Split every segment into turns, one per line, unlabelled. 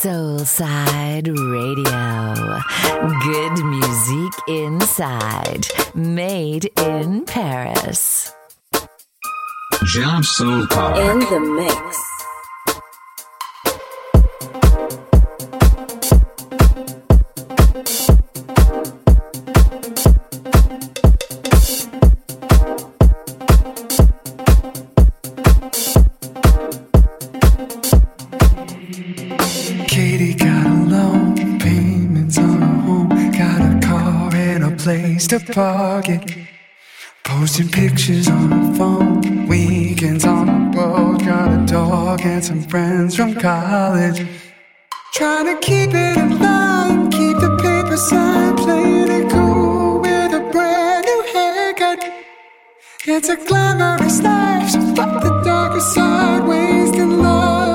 Soulside Radio. Good music inside. Made in Paris.
Jam Soul Power.
In the mix.
The pocket. Posting pictures on the phone. Weekends on the road. Got a dog and some friends from college. Trying to keep it in line. Keep the paper side, Playing it cool with a brand new haircut. It's a glamorous life. So fuck the darker side. Wasting love.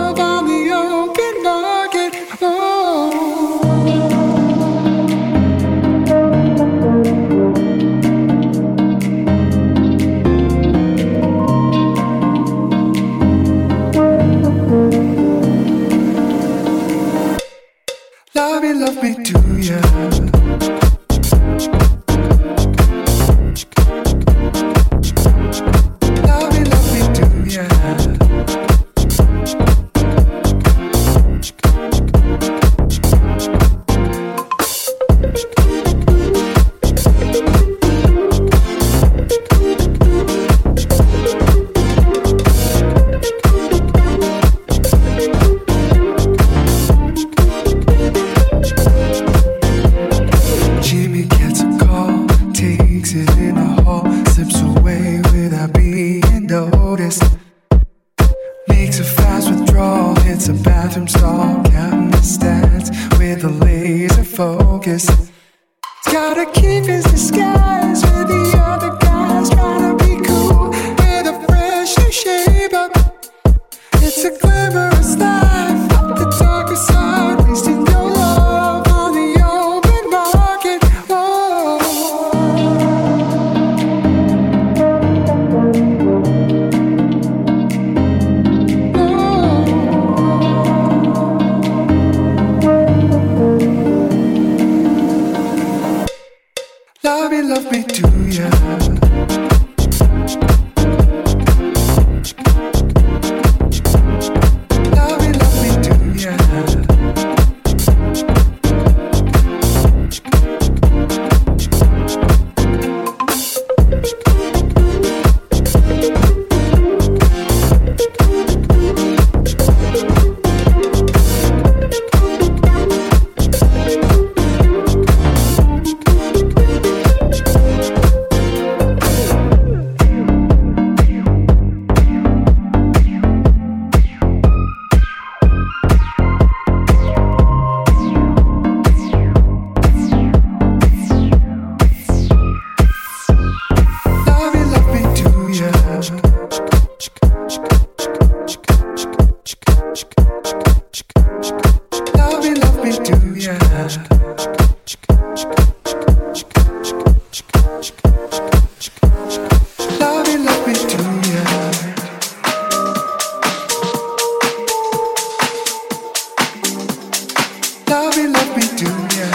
love me, love me, do ya.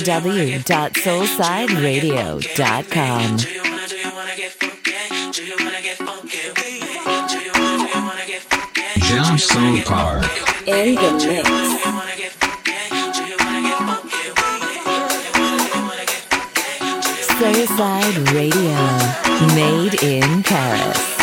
www.soulsideradio.com.
Jam Soul Park.
In the mix. Soulside Radio. Made in Paris.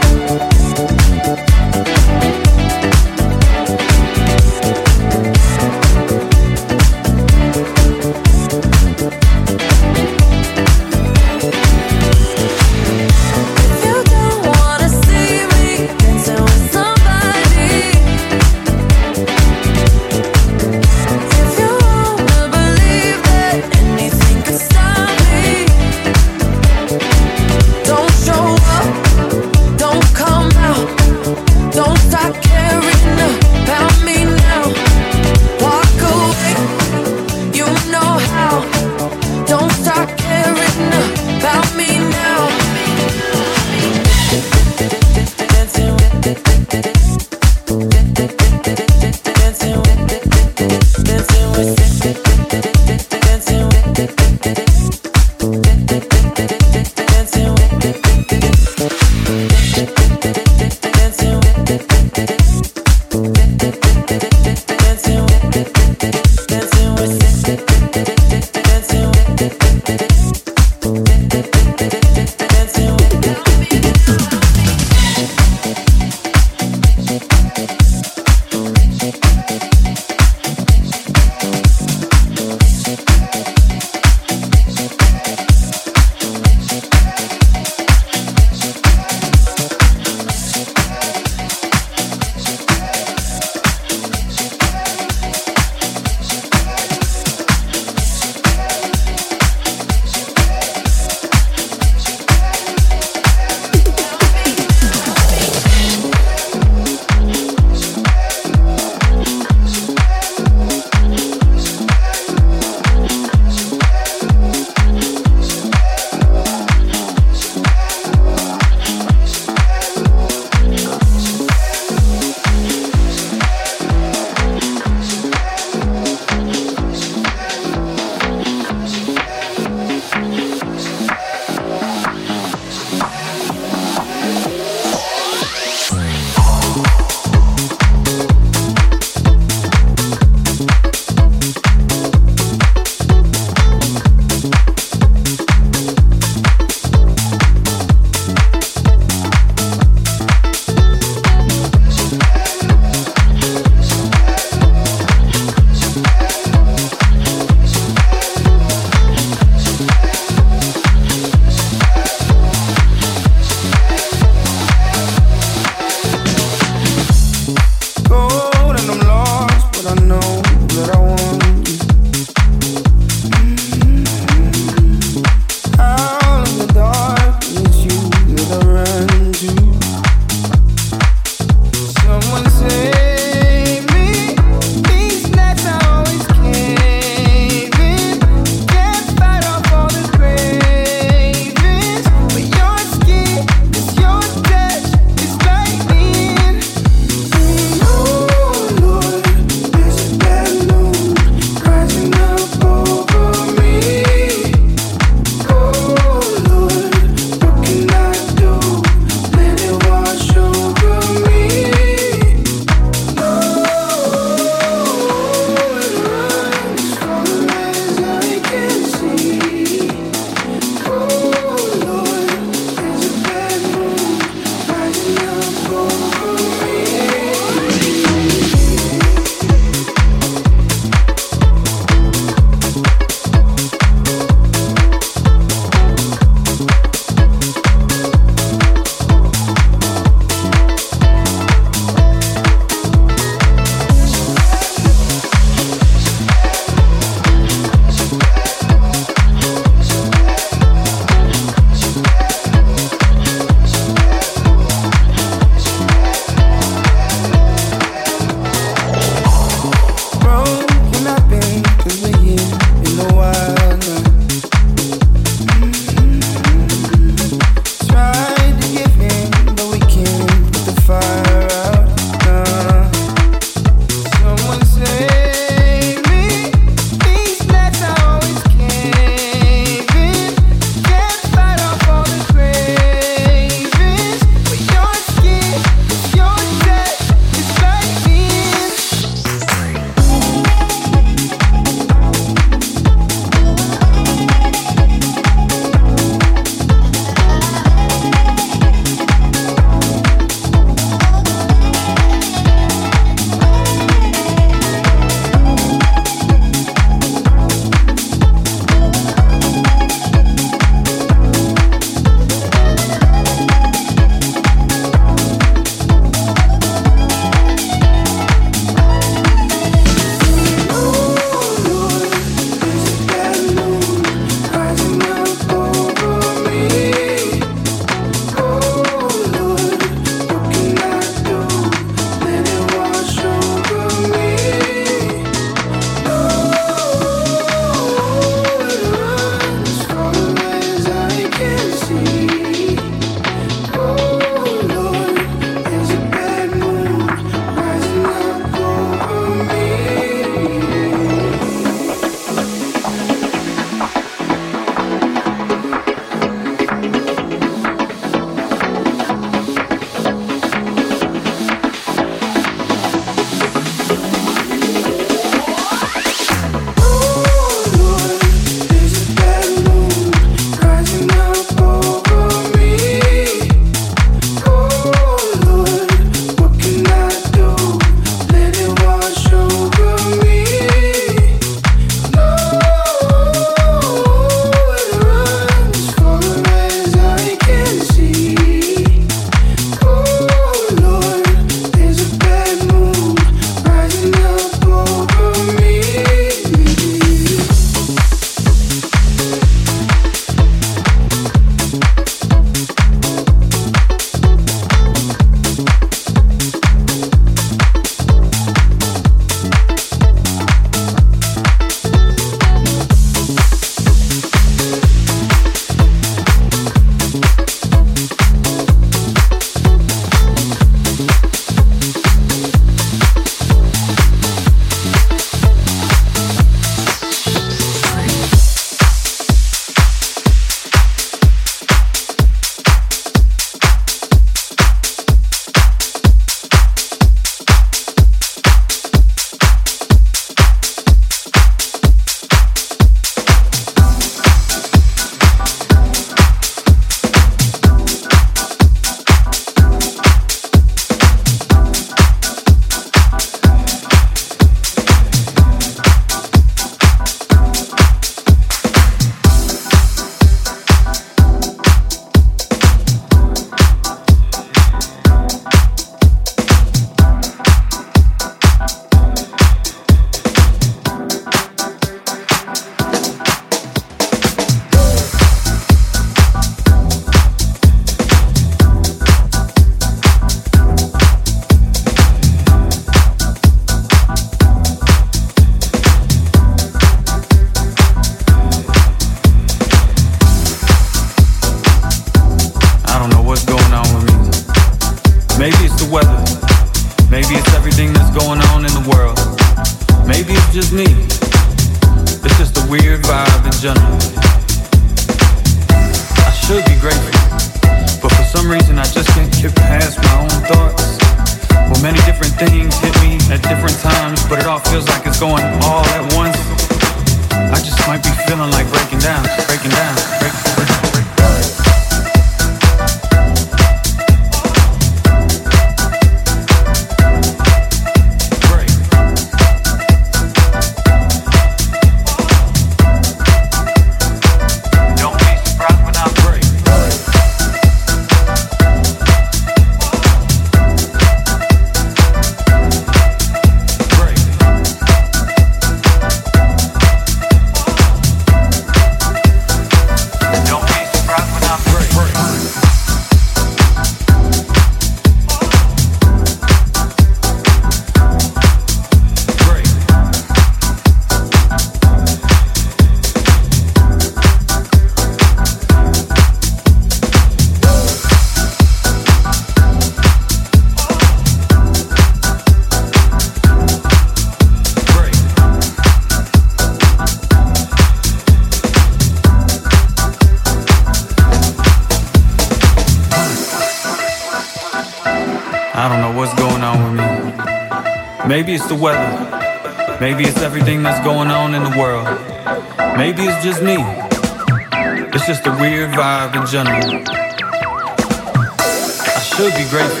Should be grateful,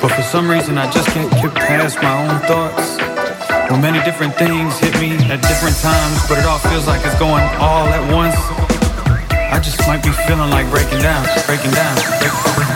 but for some reason I just can't get past my own thoughts. Well, many different things hit me at different times, but it all feels like it's going all at once. I just might be feeling like breaking down, breaking down, breaking down.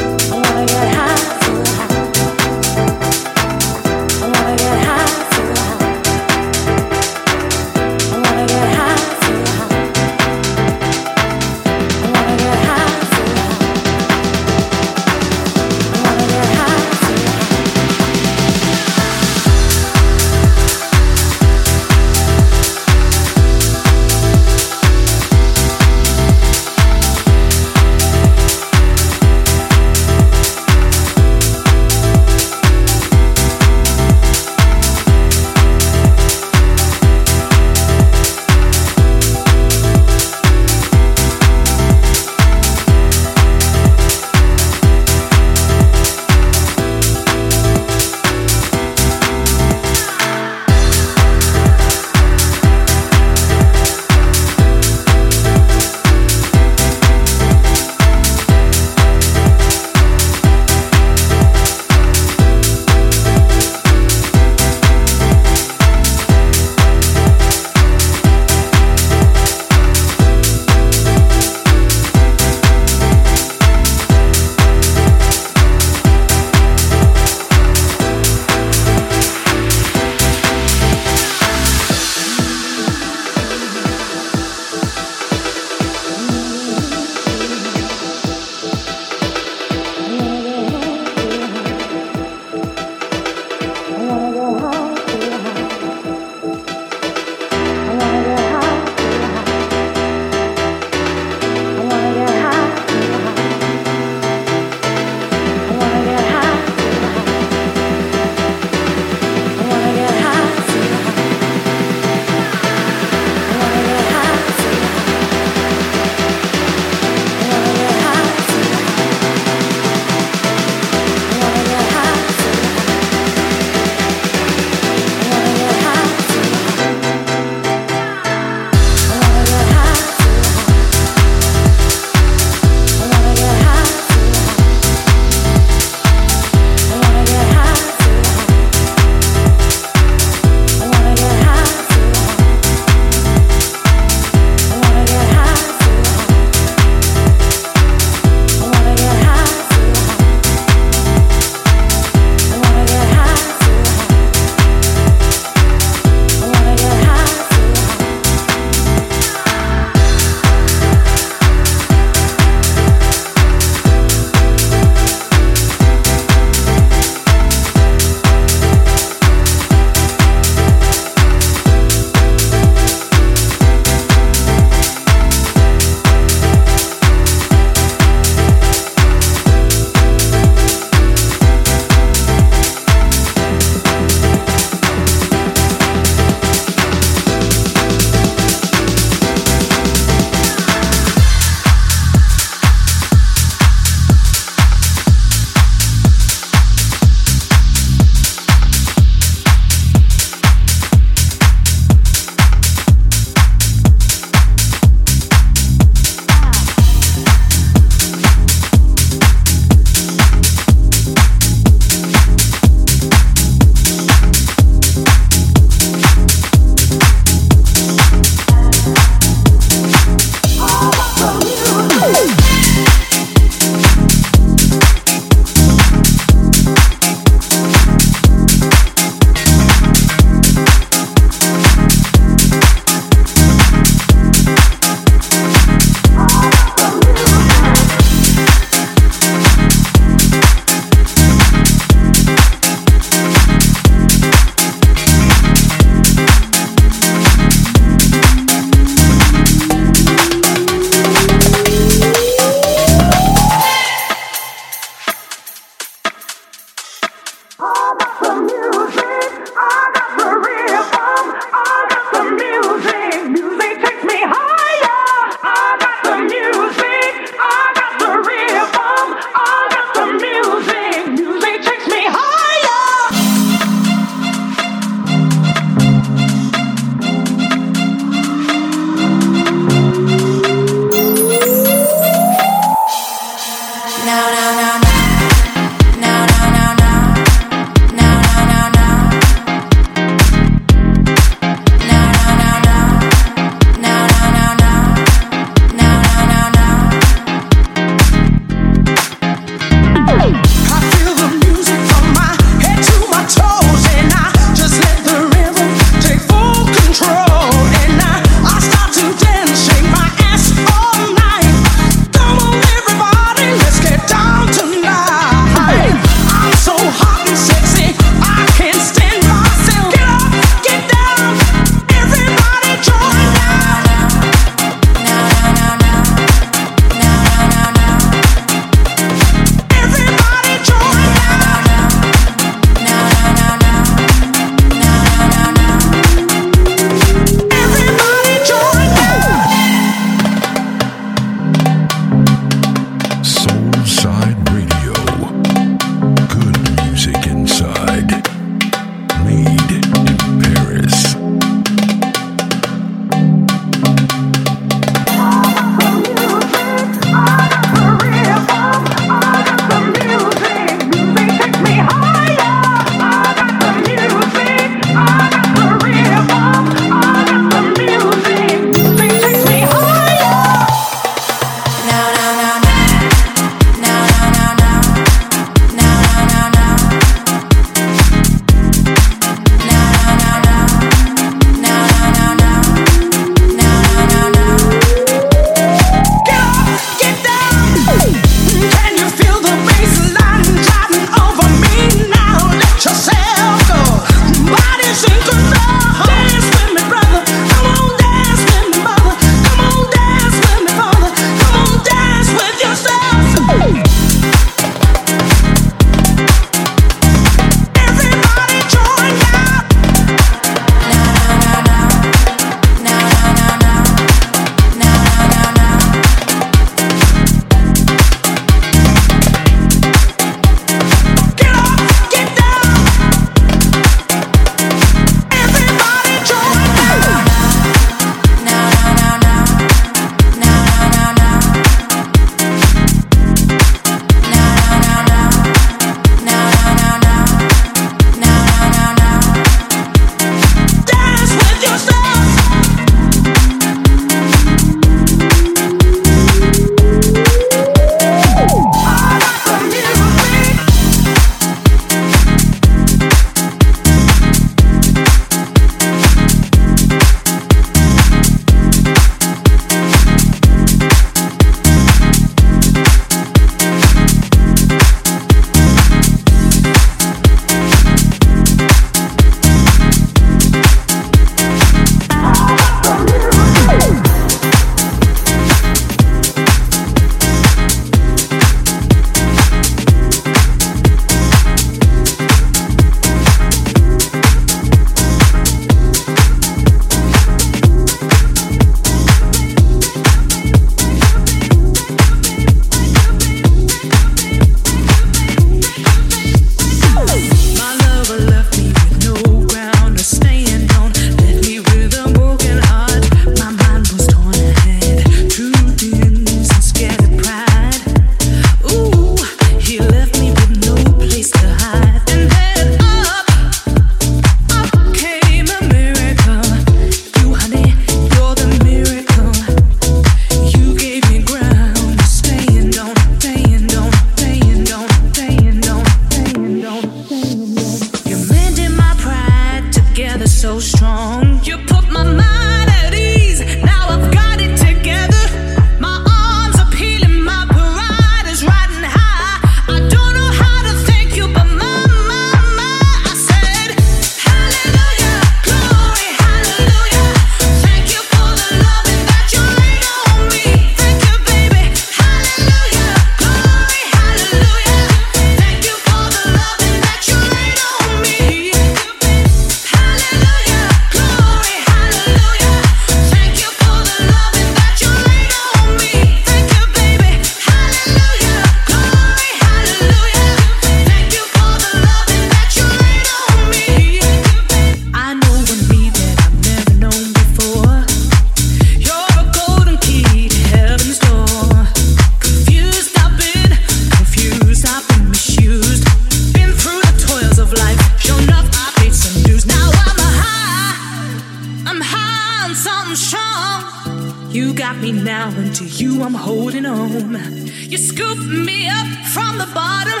me up from the bottom.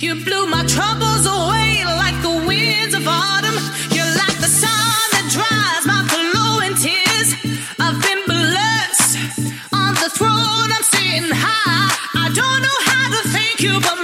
You blew my troubles away like the winds of autumn. You're like
the sun that dries my flowing tears. I've been blessed on the throne. I'm sitting high. I don't know how to
thank you, but.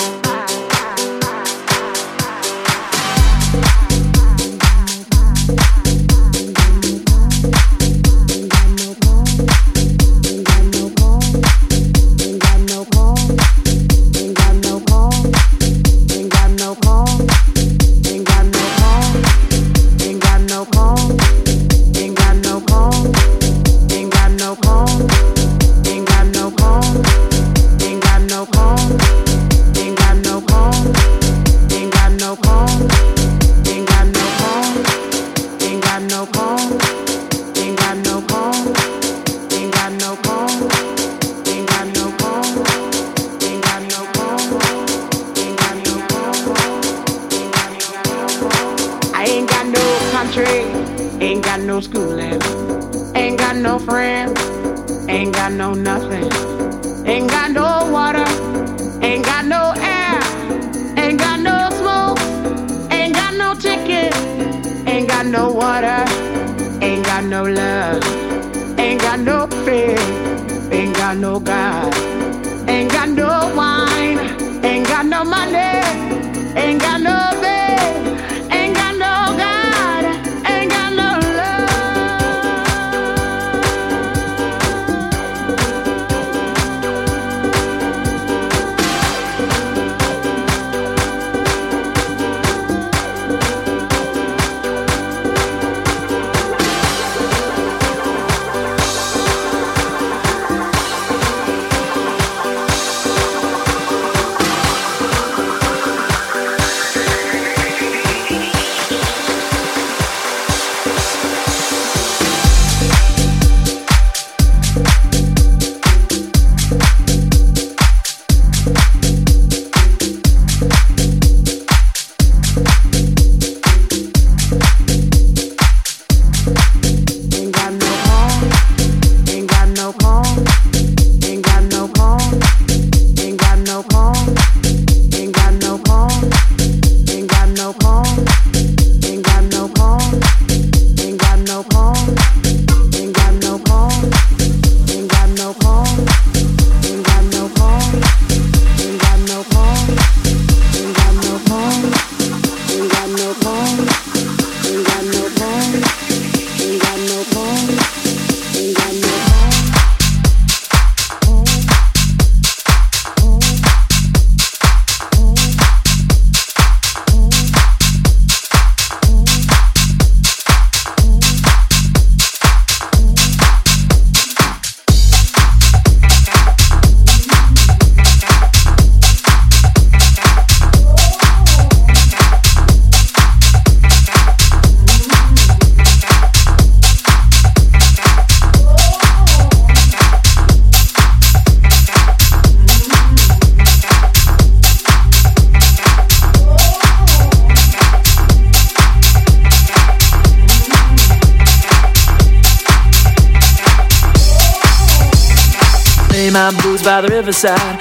By the riverside.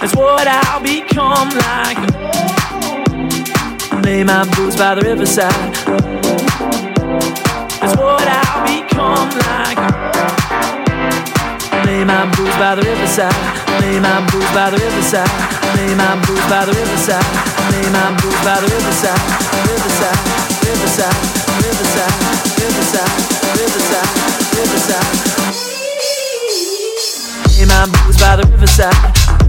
That's what I'll become like. Lay my blues by the riverside. That's what I'll become like. Lay my blues by the riverside. Lay my blues by the riverside. Lay my blues by the riverside. Lay my blues by the. Riverside, riverside, riverside, riverside, riverside, blues by the riverside.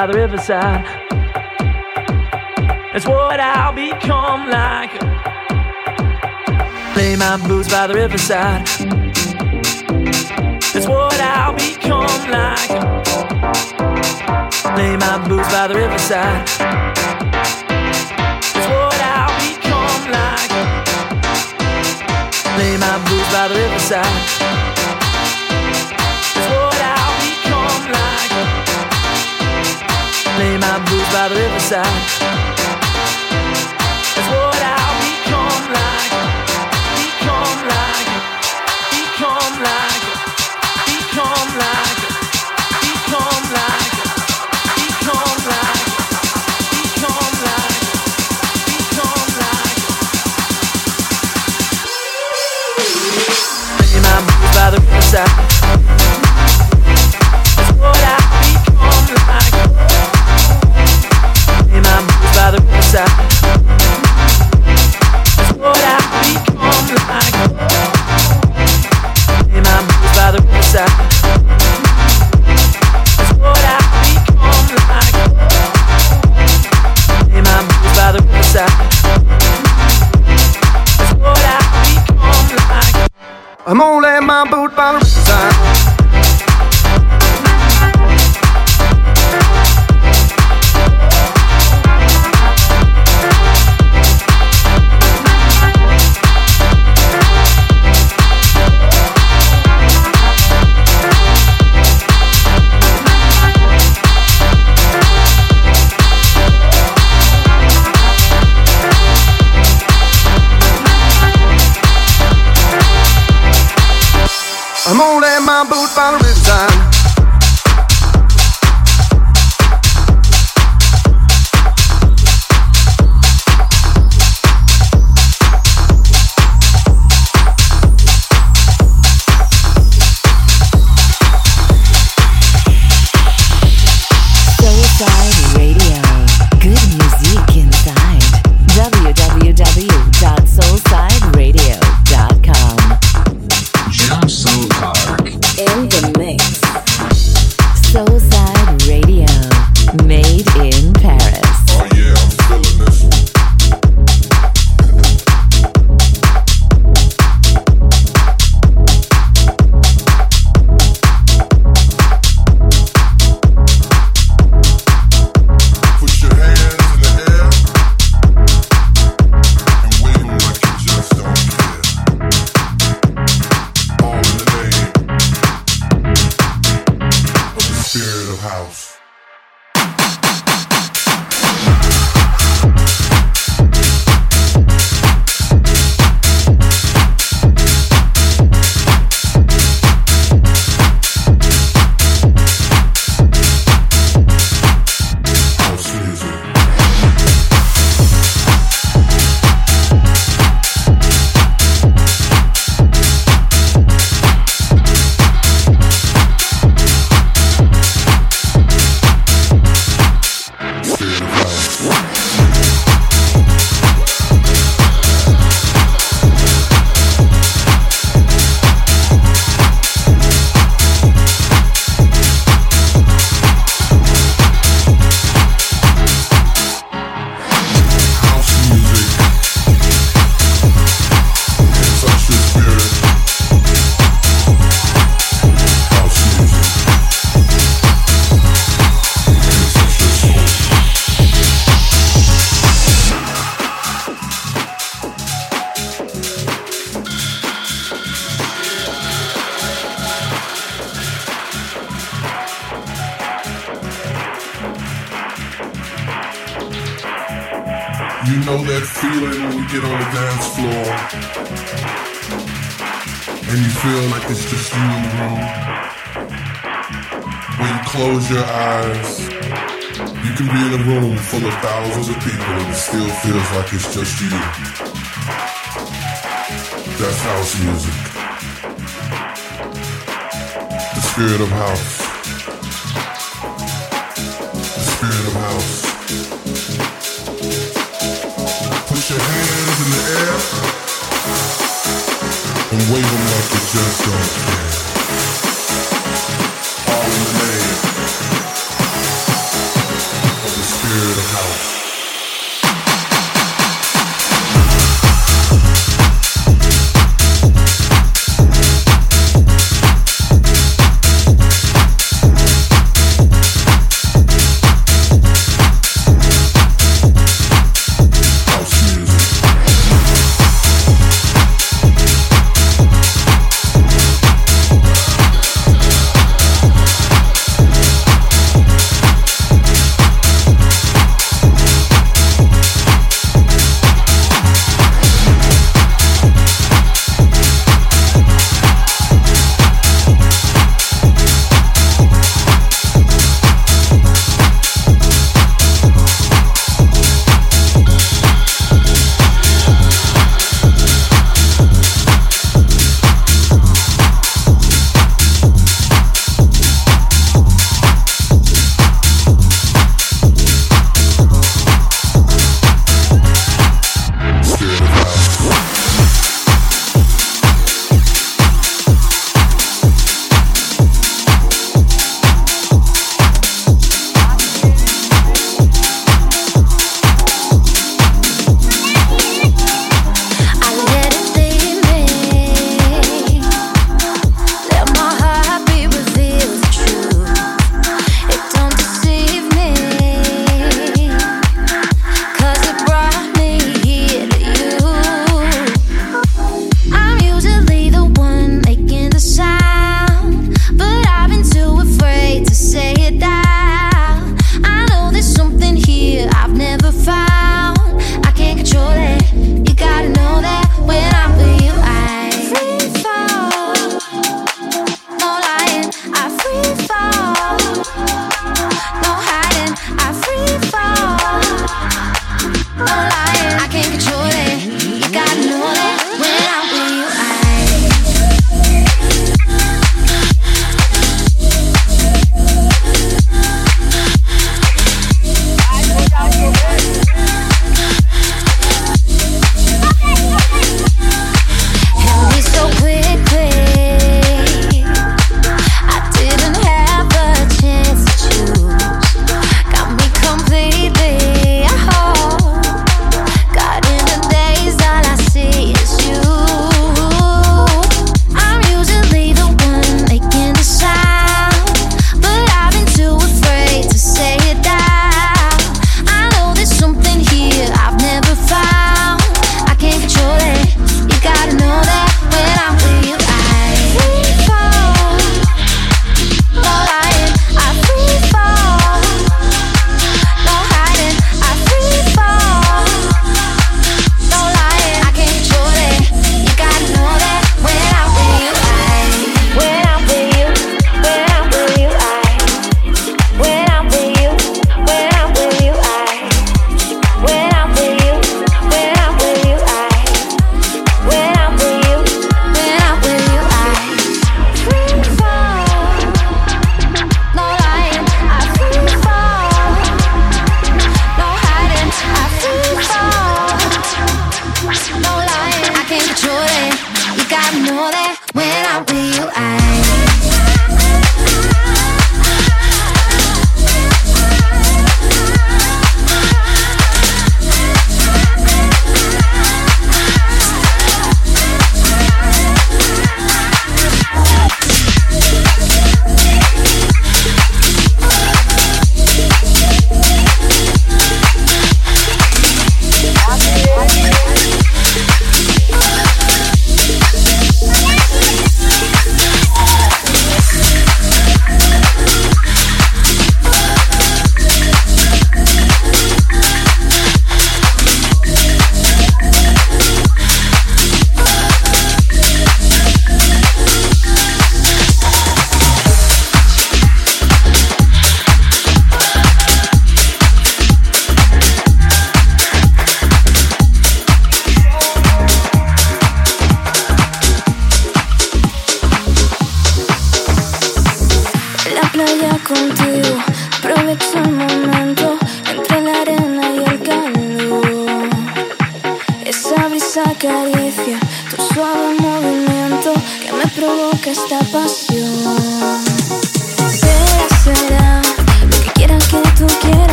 By the riverside. It's what I'll become like. Lay my boots by the riverside. It's what I'll become like. Lay my boots by the riverside. It's what I'll become like. Lay my boots by the riverside. By the riverside.